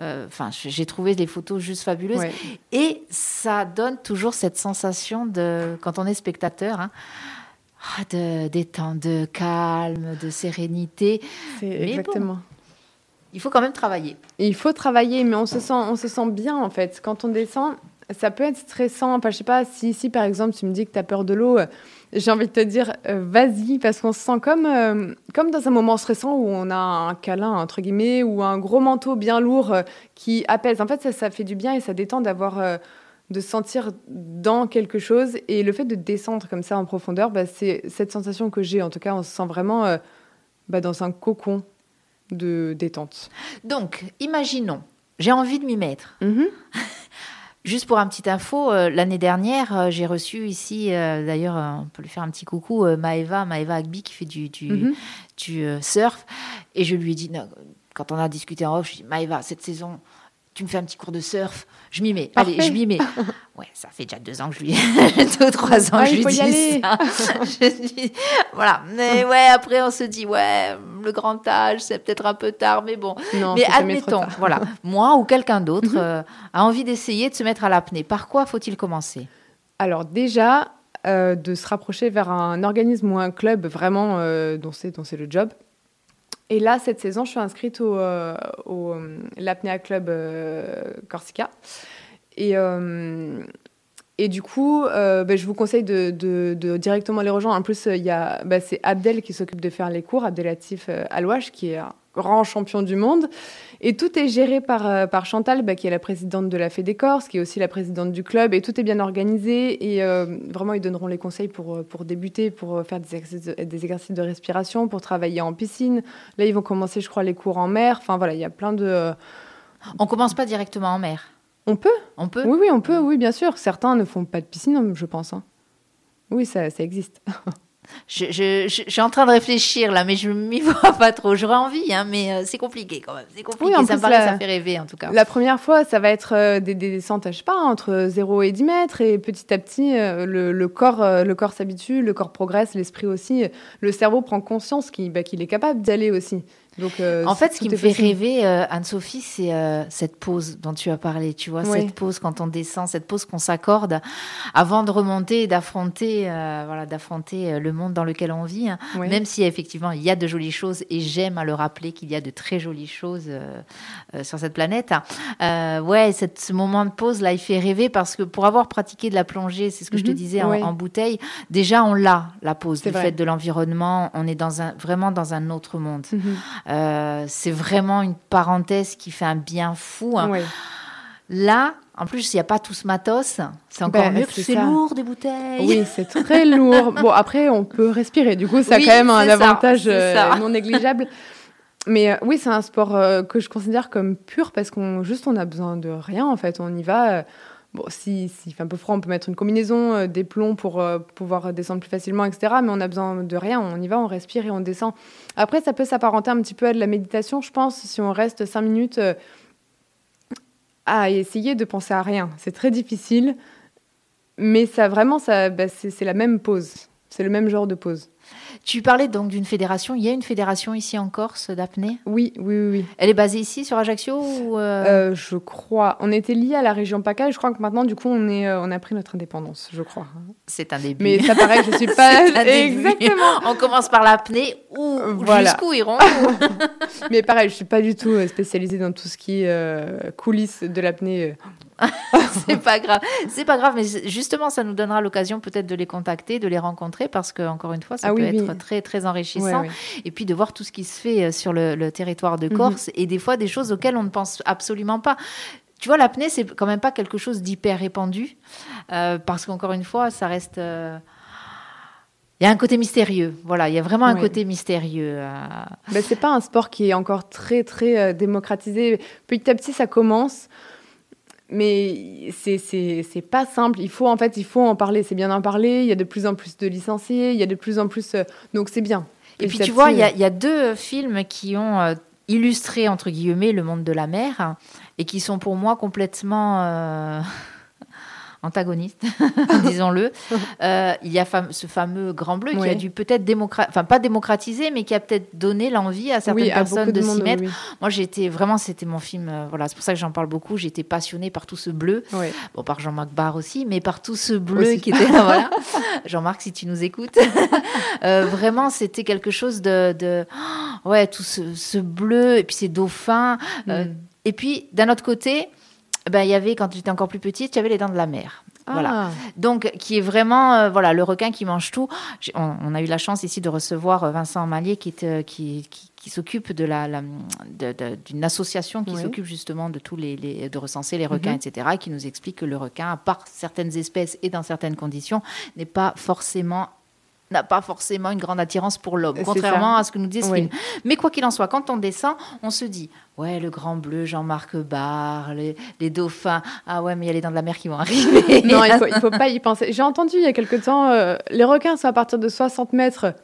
euh, Enfin, j'ai trouvé des photos juste fabuleuses. Ouais. Et ça donne toujours cette sensation de, quand on est spectateur, hein, ah, de détente, de calme, de sérénité. C'est exactement. Il faut quand même travailler. Il faut travailler, mais on se sent, on se sent bien en fait. Quand on descend, ça peut être stressant. Enfin, je sais pas si, si par exemple tu me dis que tu as peur de l'eau, j'ai envie de te dire euh, vas-y, parce qu'on se sent comme, euh, comme dans un moment stressant où on a un câlin, entre guillemets, ou un gros manteau bien lourd euh, qui apaise. En fait, ça, ça fait du bien et ça détend d'avoir. de se sentir dans quelque chose et le fait de descendre comme ça en profondeur, bah, c'est cette sensation que j'ai. En tout cas, on se sent vraiment bah, dans un cocon de détente. Donc, imaginons, j'ai envie de m'y mettre. Mhm. [LAUGHS] Juste pour un petit info, euh, l'année dernière, euh, j'ai reçu ici, euh, d'ailleurs, on peut lui faire un petit coucou, Maeva, Maeva Agbi, qui fait du, du, Mhm. du, surf. Et je lui ai dit, non, quand on a discuté en off, je lui ai dit, Maeva, cette saison, tu me fais un petit cours de surf, je m'y mets. Allez, je m'y mets. [LAUGHS] Ouais, ça fait déjà deux ans que je lui [LAUGHS] deux ou trois ans Ah, que je lui dis aller. ça. [LAUGHS] Je dis- voilà. Mais ouais, après, on se dit, ouais, le grand âge, c'est peut-être un peu tard, mais bon. Non, Mais admettons, voilà, moi ou quelqu'un d'autre euh, a envie d'essayer de se mettre à l'apnée. Par quoi faut-il commencer? Alors déjà, euh, de se rapprocher vers un organisme ou un club vraiment euh, dont c'est le job. Et là, cette saison, je suis inscrite au, euh, euh, l'Apnea Club euh, Corsica. Et, euh, et du coup, ben, je vous conseille de, directement les rejoindre. En plus, il ben, c'est Abdel qui s'occupe de faire les cours, Abdelatif Alouache, qui est un grand champion du monde. Et tout est géré par, euh, par Chantal, bah, qui est la présidente de la Fédé Corse, qui est aussi la présidente du club. Et tout est bien organisé. Et euh, vraiment, ils donneront les conseils pour, euh, pour débuter, pour faire des exercices, de, des exercices de respiration, pour travailler en piscine. Là, ils vont commencer, je crois, les cours en mer. Enfin, voilà, il y a plein de... On commence pas directement en mer. On peut On peut Oui, oui, on peut, oui, bien sûr. Certains ne font pas de piscine, je pense. hein. Oui, ça, ça existe. [LAUGHS] je, je- je- je suis en train de réfléchir là, mais je m'y [LAUGHS] vois pas trop. J'aurais envie, hein, mais euh, c'est compliqué quand même. C'est compliqué. Oui, ça me plus, la- ça fait rêver en tout cas. La première fois, ça va être euh, des, des descentes, je sais pas, entre 0 et 10 mètres. Et petit à petit, euh, le, le corps, le corps s'habitue, le corps progresse, l'esprit aussi. Le cerveau prend conscience qu'il bah, qu'il est capable d'y aller aussi. Donc, euh, En fait, ce qui me fait possible. rêver, euh, Anne-Sophie, c'est euh, cette pause dont tu as parlé. Tu vois, Oui. cette pause quand on descend, cette pause qu'on s'accorde avant de remonter et d'affronter, voilà, d'affronter le monde dans lequel on vit. hein. Oui. Même si effectivement il y a de jolies choses et j'aime à le rappeler qu'il y a de très jolies choses sur cette planète. Euh, ouais, cette, ce moment de pause là, il fait rêver parce que pour avoir pratiqué de la plongée, c'est ce que je te Mhm. disais en, Oui. en bouteille, déjà on l'a la pause du vrai. fait de l'environnement. On est dans un vraiment dans un autre monde. Mhm. Euh, c'est vraiment une parenthèse qui fait un bien fou. hein. Là, en plus, il n'y a pas tout ce matos. C'est encore Ben, mieux que c'est lourd des bouteilles. Oui, c'est très [LAUGHS] lourd. Bon, après, on peut respirer. Du coup, ça Oui, a quand même un ça, avantage euh, non négligeable. Mais euh, oui, c'est un sport euh, que je considère comme pur parce qu'on juste on a besoin de rien en fait. On y va. Bon, si s'il fait un peu froid, on peut mettre une combinaison, euh, des plombs pour euh, pouvoir descendre plus facilement, etc. Mais on a besoin de rien. On y va, on respire et on descend. Après, ça peut s'apparenter un petit peu à de la méditation, je pense, si on reste cinq minutes euh, à essayer de penser à rien. C'est très difficile. Mais ça, vraiment, ça, bah, c'est la même pause. C'est le même genre de pause. Tu parlais donc d'une fédération. Il y a une fédération ici en Corse d'apnée. Oui, oui, oui. oui. Elle est basée ici sur Ajaccio ou euh, Euh, je crois. On était lié à la région PACA et je crois que maintenant, du coup, on, est, euh, on a pris notre indépendance, je crois. c'est un début Mais ça paraît, je suis [LAUGHS] pas. Exactement. On commence par l'apnée ou voilà. jusqu'où irons-nous? [LAUGHS] Mais pareil, je suis pas du tout spécialisée dans tout ce qui est euh, coulisses de l'apnée. [LAUGHS] C'est pas grave. C'est pas grave, mais justement, ça nous donnera l'occasion peut-être de les contacter, de les rencontrer, parce que encore une fois, ça Ah peut oui, être oui. très très enrichissant. Et puis de voir tout ce qui se fait euh, sur le, le territoire de Mhm. Corse et des fois des choses auxquelles on ne pense absolument pas. Tu vois, l'apnée, c'est quand même pas quelque chose d'hyper répandu, euh, parce qu'encore une fois, ça reste. euh, Il y a un côté mystérieux, voilà, il y a vraiment un côté mystérieux. euh, Bah, c'est pas un sport qui est encore très très démocratisé. Petit à petit, ça commence, mais c'est pas simple. Il faut en fait, il faut en parler. C'est bien d'en parler. Il y a de plus en plus de licenciés. Il y a de plus en plus, euh, donc c'est bien. Et puis tu vois, il y, a- il y a deux films qui ont euh, illustré, entre guillemets, le monde de la mer et qui sont pour moi complètement euh, antagonistes, [LAUGHS] disons-le. [LAUGHS] Euh, il y a fam- ce fameux Grand Bleu qui a dû peut-être démocratiser, enfin pas démocratiser, mais qui a peut-être donné l'envie à certaines oui, à personnes de, de, s'y mettre. oui, Moi, j'étais vraiment, c'était mon film, euh, voilà, c'est pour ça que j'en parle beaucoup. J'étais passionnée par tout ce bleu. Bon, par Jean-Marc Barr aussi, mais par tout ce bleu Aussi. qui était là. Voilà. [LAUGHS] Jean-Marc, si tu nous écoutes. Euh, vraiment, c'était quelque chose de. de- oh, [GASPS] ouais, tout ce, ce bleu, et puis ces dauphins. Mm. et puis, d'un autre côté, ben, il y avait, quand j'étais encore plus petite, il y avait les dents de la mer. Voilà. Ah, Donc, qui est vraiment euh, voilà le requin qui mange tout. On, on a eu la chance ici de recevoir euh, Vincent Mallier qui, est, euh, qui, qui, qui s'occupe de la, d'une association qui Oui. s'occupe justement de tous les, les- de recenser les requins, Mhm. etc. Et qui nous explique que le requin, à part certaines espèces et dans certaines conditions, n'est pas forcément n'a pas forcément une grande attirance pour l'homme, contrairement à ce que nous dit ce Oui. film. Mais quoi qu'il en soit, quand on descend, on se dit ouais, le grand bleu, Jean-Marc Barr, les, les dauphins, ah ouais, mais il y a les dents de la mer qui vont arriver. non, il faut, [LAUGHS] il faut pas y penser. J'ai entendu il y a quelque temps, euh, les requins sont à partir de 60 mètres.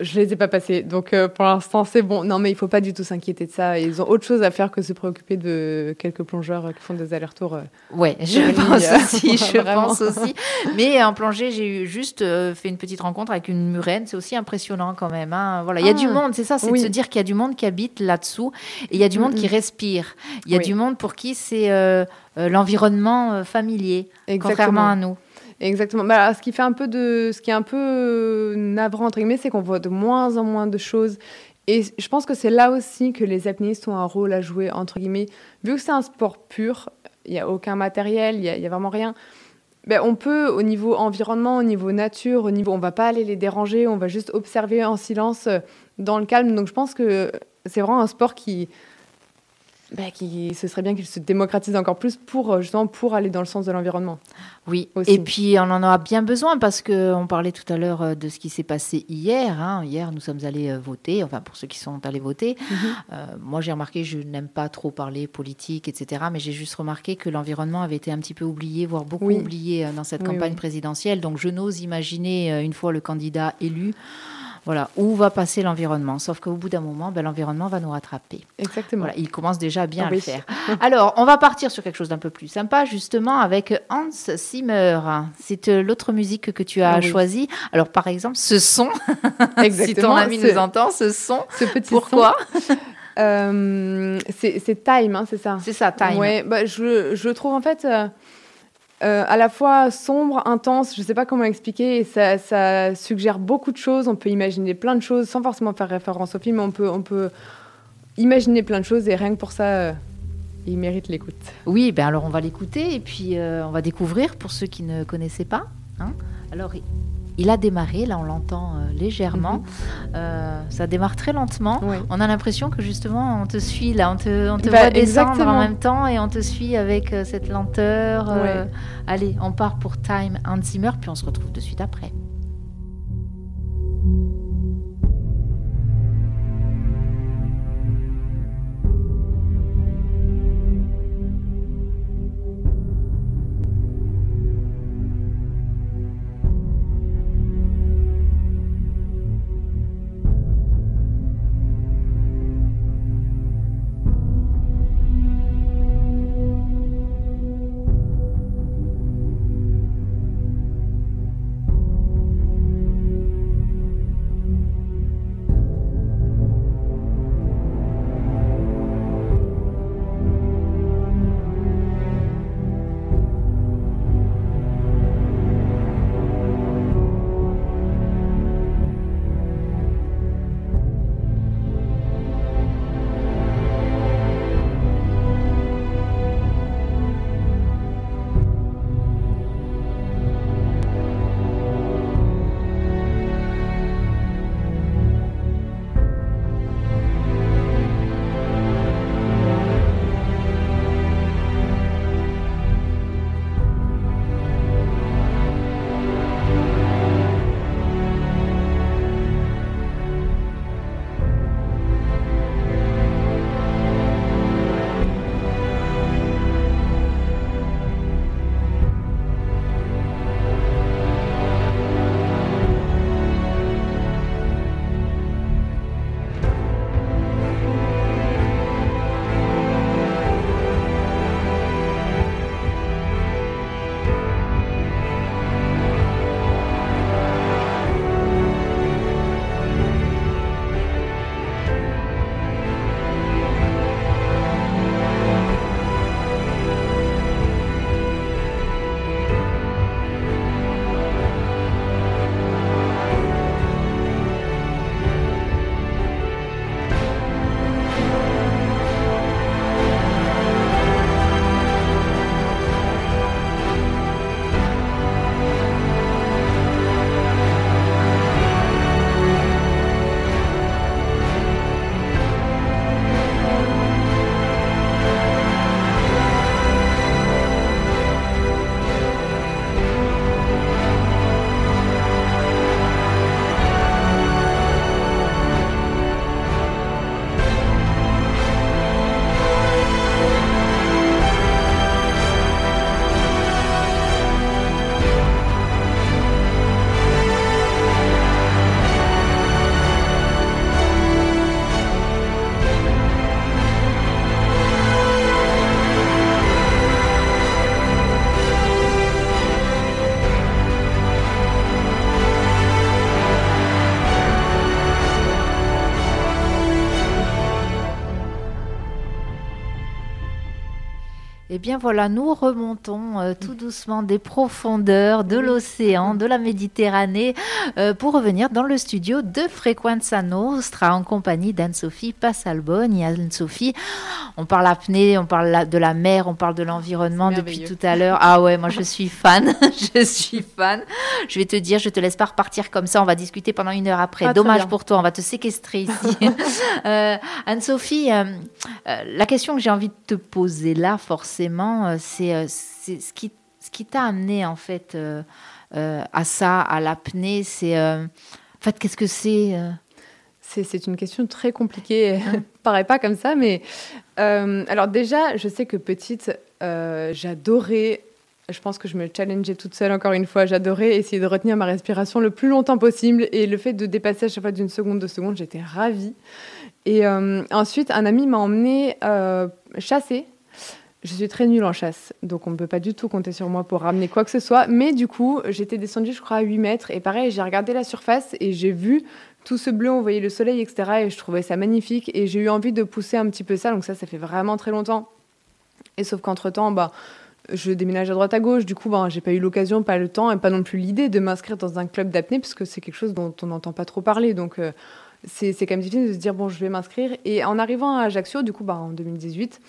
Je les ai pas passés, donc euh, pour l'instant c'est bon. Non, mais il faut pas du tout s'inquiéter de ça. Ils ont autre chose à faire que se préoccuper de quelques plongeurs euh, qui font des allers-retours. euh. Ouais, je pense aussi, je [LAUGHS] vraiment. pense aussi. Mais en plongée, j'ai eu juste fait une petite rencontre avec une murène. C'est aussi impressionnant quand même. hein. Voilà, il y a Ah. du monde, c'est ça, c'est Oui. de se dire qu'il y a du monde qui habite là-dessous et il y a du monde Mm, qui mm. respire. Il y a Oui. du monde pour qui c'est l'environnement familier, contrairement à nous. Exactement. Bah, ce qui fait un peu de, ce qui est un peu euh, navrant entre guillemets, c'est qu'on voit de moins en moins de choses. Et je pense que c'est là aussi que les apnéistes ont un rôle à jouer entre guillemets. Vu que c'est un sport pur, il y a aucun matériel, il y a, il y a vraiment rien. Ben, on peut, au niveau environnement, au niveau nature, au niveau, on va pas aller les déranger, on va juste observer en silence, euh, dans le calme. Donc je pense que c'est vraiment un sport qui, ben, qui, ce serait bien qu'il se démocratise encore plus pour euh, justement pour aller dans le sens de l'environnement. Oui, Aussi. et puis on en aura bien besoin parce que on parlait tout à l'heure euh, de ce qui s'est passé hier. hein. Hier, nous sommes allés euh, voter, enfin pour ceux qui sont allés voter. Euh, moi, j'ai remarqué, je n'aime pas trop parler politique, etc. Mais j'ai juste remarqué que l'environnement avait été un petit peu oublié, voire beaucoup Oui. oublié dans cette Oui, campagne oui. présidentielle. Donc, je n'ose imaginer, une fois le candidat élu, Voilà, où va passer l'environnement. Sauf qu'au bout d'un moment, ben, l'environnement va nous rattraper. Exactement. Voilà, il commence déjà bien Ah à le oui. faire. [LAUGHS] Alors, on va partir sur quelque chose d'un peu plus sympa, justement, avec Hans Zimmer. C'est euh, l'autre musique que tu as Ah oui. choisie. Alors, par exemple, ce son, [LAUGHS] si ton ami ce, nous entend, ce son, ce petit pourquoi son, [LAUGHS] euh, c'est Time, hein, c'est ça? C'est ça, Time. Ouais, bah, je, je le trouve en fait euh, euh, à la fois sombre, intense, je sais pas comment expliquer, et ça, ça suggère beaucoup de choses. On peut imaginer plein de choses sans forcément faire référence au film, on peut, on peut imaginer plein de choses et rien que pour ça, euh, il mérite l'écoute. Oui, ben alors on va l'écouter et puis euh, on va découvrir pour ceux qui ne connaissaient pas. hein. Alors, il- a démarré, là on l'entend euh, légèrement. Euh, ça démarre très lentement. On a l'impression que justement on te suit là, on te, on te Bah, voit descendre en même temps et on te suit avec euh, cette lenteur. Allez, on part pour Time Hans Zimmer, puis on se retrouve de suite après. Bien voilà, nous remontons euh, tout doucement des profondeurs de l'océan, [LAUGHS] de la Méditerranée, euh, pour revenir dans le studio de Frequenza Nostra en compagnie d'Anne-Sophie Passalboni. Anne-Sophie, on parle apnée, on parle de la mer, on parle de l'environnement depuis tout à l'heure. Ah ouais, moi je suis fan, [LAUGHS] je suis fan. Je vais te dire, je te laisse pas repartir comme ça, on va discuter pendant une heure après. Ah, Dommage pour toi, on va te séquestrer ici. [LAUGHS] Euh, Anne-Sophie, la question que j'ai envie de te poser là, forcément, euh, c'est euh, ce qui, ce qui t'a amené en fait euh, à ça, à l'apnée. C'est en fait, qu'est-ce que c'est C'est une question très compliquée. [LAUGHS] Paraît pas comme ça, mais euh, alors déjà, je sais que petite, euh, j'adorais Je pense que je me challengeais toute seule encore une fois. J'adorais essayer de retenir ma respiration le plus longtemps possible et le fait de dépasser à chaque fois d'une seconde, deux secondes, j'étais ravie. Et euh, ensuite, un ami m'a emmené chasser. Je suis très nulle en chasse, donc on ne peut pas du tout compter sur moi pour ramener quoi que ce soit. Mais du coup, j'étais descendue, je crois, à 8 mètres. Et pareil, j'ai regardé la surface et j'ai vu tout ce bleu, on voyait le soleil, etc. Et je trouvais ça magnifique. Et j'ai eu envie de pousser un petit peu ça. Donc ça, ça fait vraiment très longtemps. Et sauf qu'entre-temps, bah, je déménage à droite à gauche. Du coup, ben, j'ai pas eu l'occasion, pas le temps et pas non plus l'idée de m'inscrire dans un club d'apnée parce que c'est quelque chose dont on n'entend pas trop parler. Donc, euh, c'est quand même difficile de se dire, bon, je vais m'inscrire. Et en arrivant à Ajaccio, du coup, ben, en 2018,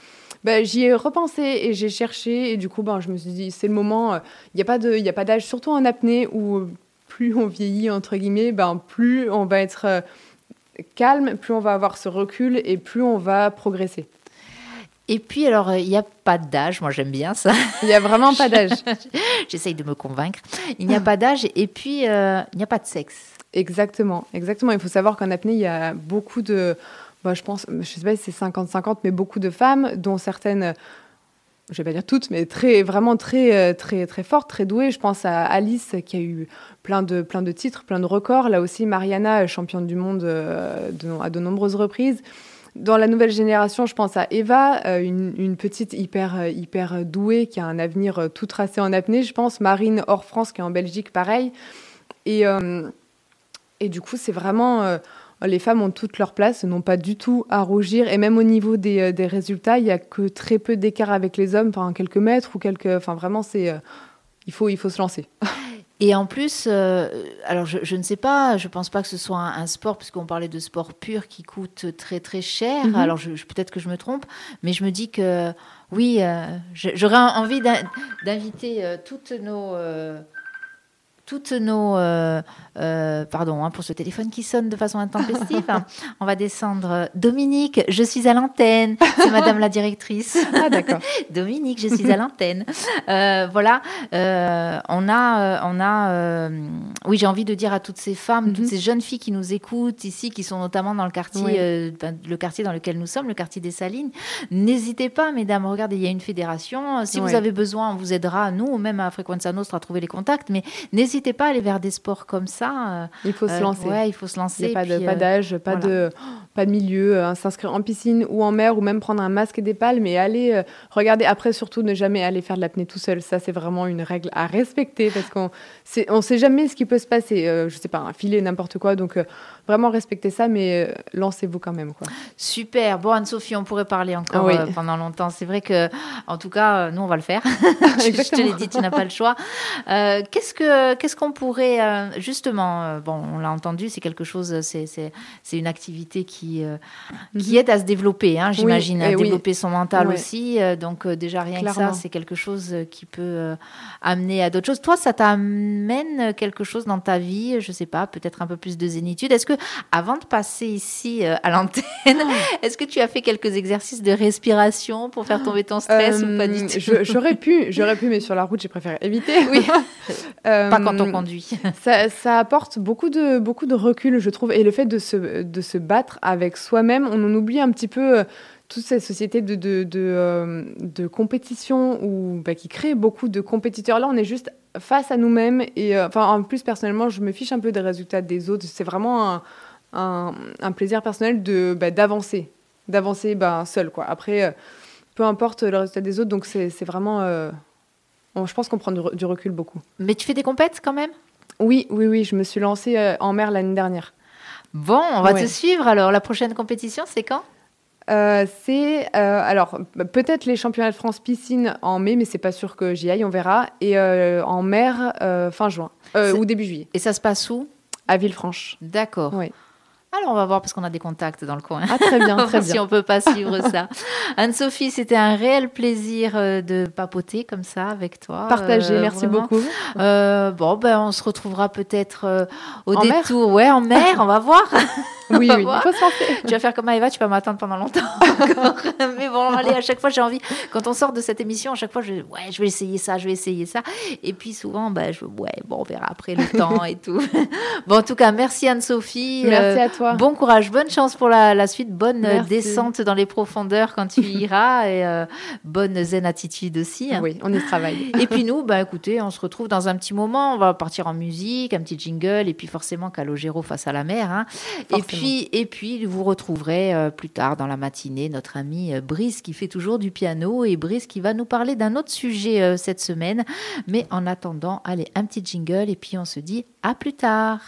ben, j'y ai repensé et j'ai cherché. Et du coup, ben, je me suis dit, c'est le moment. Il n'y a pas d'âge, surtout en apnée, où plus on vieillit, entre guillemets, ben, plus on va être euh, calme, plus on va avoir ce recul et plus on va progresser. Et puis, alors, il n'y a pas d'âge. Moi, j'aime bien ça. Il n'y a vraiment pas d'âge. [LAUGHS] J'essaye de me convaincre. Il n'y a pas d'âge. Et puis, euh, il n'y a pas de sexe. Exactement. Exactement. Il faut savoir qu'en apnée, il y a beaucoup de. Je pense, je sais pas si c'est 50-50, mais beaucoup de femmes, dont certaines je vais pas dire toutes, mais très, vraiment très, euh, très, très fortes, très douées. Je pense à Alice qui a eu plein de, plein de titres, plein de records. Là aussi, Mariana, championne du monde euh, à de nombreuses reprises. Dans la nouvelle génération, je pense à Eva, euh, une, petite hyper, hyper douée qui a un avenir tout tracé en apnée. Je pense Marine hors France qui est en Belgique, pareil. Et, et du coup, c'est vraiment les femmes ont toute leur place, n'ont pas du tout à rougir. Et même au niveau des, des résultats, il n'y a que très peu d'écart avec les hommes, enfin quelques mètres ou quelques. Enfin vraiment, c'est il faut il faut se lancer. Et en plus, euh, alors je, ne sais pas, je pense pas que ce soit un, sport, puisqu'on parlait de sport pur qui coûte très très cher. Mhm. Alors je, peut-être que je me trompe, mais je me dis que oui, euh, j'aurais envie d'inviter euh, toutes nos toutes nos euh, pardon hein, pour ce téléphone qui sonne de façon intempestive. [LAUGHS] on va descendre. Dominique, je suis à l'antenne. C'est Madame la directrice. [LAUGHS] Ah d'accord. [LAUGHS] Dominique, je suis à l'antenne. Euh, voilà, euh, on a, on a. oui, j'ai envie de dire à toutes ces femmes, toutes mhm. ces jeunes filles qui nous écoutent ici, qui sont notamment dans le quartier, ben, le quartier dans lequel nous sommes, le quartier des Salines. N'hésitez pas, mesdames. Regardez, il y a une fédération. Si vous avez besoin, on vous aidera, nous, ou même à Frequenza Nostra, à trouver les contacts. Mais n'hésitez pas à aller vers des sports comme ça euh, il faut se euh, lancer. Ouais, il faut se lancer. pas d'âge, pas, de, pas de milieu. Euh, s'inscrire en piscine ou en mer ou même prendre un masque et des palmes et aller regarder. Après, surtout, ne jamais aller faire de l'apnée tout seul. Ça, c'est vraiment une règle à respecter parce qu'on ne sait jamais ce qui peut se passer. je sais pas, un filet, n'importe quoi. Donc, vraiment respecter ça, mais lancez-vous quand même. Quoi. Super. Bon, Anne-Sophie, on pourrait parler encore pendant longtemps. C'est vrai que, en tout cas, nous, on va le faire. [LAUGHS] je te l'ai dit, tu n'as pas le choix. qu'est-ce que qu'est-ce qu'on pourrait justement euh, bon, on l'a entendu, c'est quelque chose, c'est une activité qui, euh, qui mhm. aide à se développer, hein, j'imagine, à développer son mental aussi. Euh, donc déjà rien que ça, c'est quelque chose qui peut amener à d'autres choses. Toi, ça t'amène quelque chose dans ta vie, je sais pas, peut-être un peu plus de zénitude. Est-ce que, avant de passer ici à l'antenne, [LAUGHS] est-ce que tu as fait quelques exercices de respiration pour faire tomber ton stress ou pas du tout? J'aurais pu, j'aurais pu, mais sur la route, j'ai préféré éviter. Oui, [LAUGHS] pas quand on conduit. Ça, ça apporte beaucoup de, beaucoup de recul, je trouve. Et le fait de se, de se battre avec soi-même, on en oublie un petit peu euh, toute cette société de, de, de, euh, de compétition ou bah, qui crée beaucoup de compétiteurs. Là, on est juste face à nous-mêmes. Et euh, enfin, en plus, personnellement, je me fiche un peu des résultats des autres. C'est vraiment un, un, plaisir personnel de bah, d'avancer, d'avancer bah, seul. Quoi. Après, peu importe le résultat des autres, donc c'est vraiment. je pense qu'on prend du, recul beaucoup. Mais tu fais des compètes quand même? Oui, oui, oui, je me suis lancée en mer l'année dernière. Bon, on va te suivre alors. La prochaine compétition, c'est quand? Euh, c'est euh, alors peut-être les championnats de France piscine en mai, mais c'est pas sûr que j'y aille, on verra. Et en mer fin juin ou début juillet. Et ça se passe où? À Villefranche. D'accord. Oui. Alors, on va voir parce qu'on a des contacts dans le coin. Ah, très bien, [LAUGHS] très bien. si on peut pas suivre ça. [LAUGHS] Anne-Sophie, c'était un réel plaisir euh, de papoter comme ça avec toi. Partager, euh, merci beaucoup. Euh, bon, ben, on se retrouvera peut-être au détour. Ouais, en mer, on va voir. [LAUGHS] Oui, oui, il faut se lancer. Tu vas faire comme Eva, tu vas m'attendre pendant longtemps Mais bon, allez, à chaque fois, j'ai envie, quand on sort de cette émission, à chaque fois, je, ouais, je vais essayer ça, je vais essayer ça. Et puis souvent, bah, je, ouais, bon, on verra après le temps et tout. bon, en tout cas, merci Anne-Sophie. Merci à toi. Bon courage, bonne chance pour la, la suite, bonne descente dans les profondeurs quand tu [LAUGHS] iras et bonne zen attitude aussi. Hein. Oui, on y travaille. [LAUGHS] et puis nous, bah, écoutez, on se retrouve dans un petit moment, on va partir en musique, un petit jingle, et puis forcément Calogero face à la mer. Hein. Et puis, et puis, vous retrouverez euh, plus tard dans la matinée notre ami euh, Brice qui fait toujours du piano et Brice qui va nous parler d'un autre sujet euh, cette semaine. Mais en attendant, allez, un petit jingle et puis on se dit à plus tard.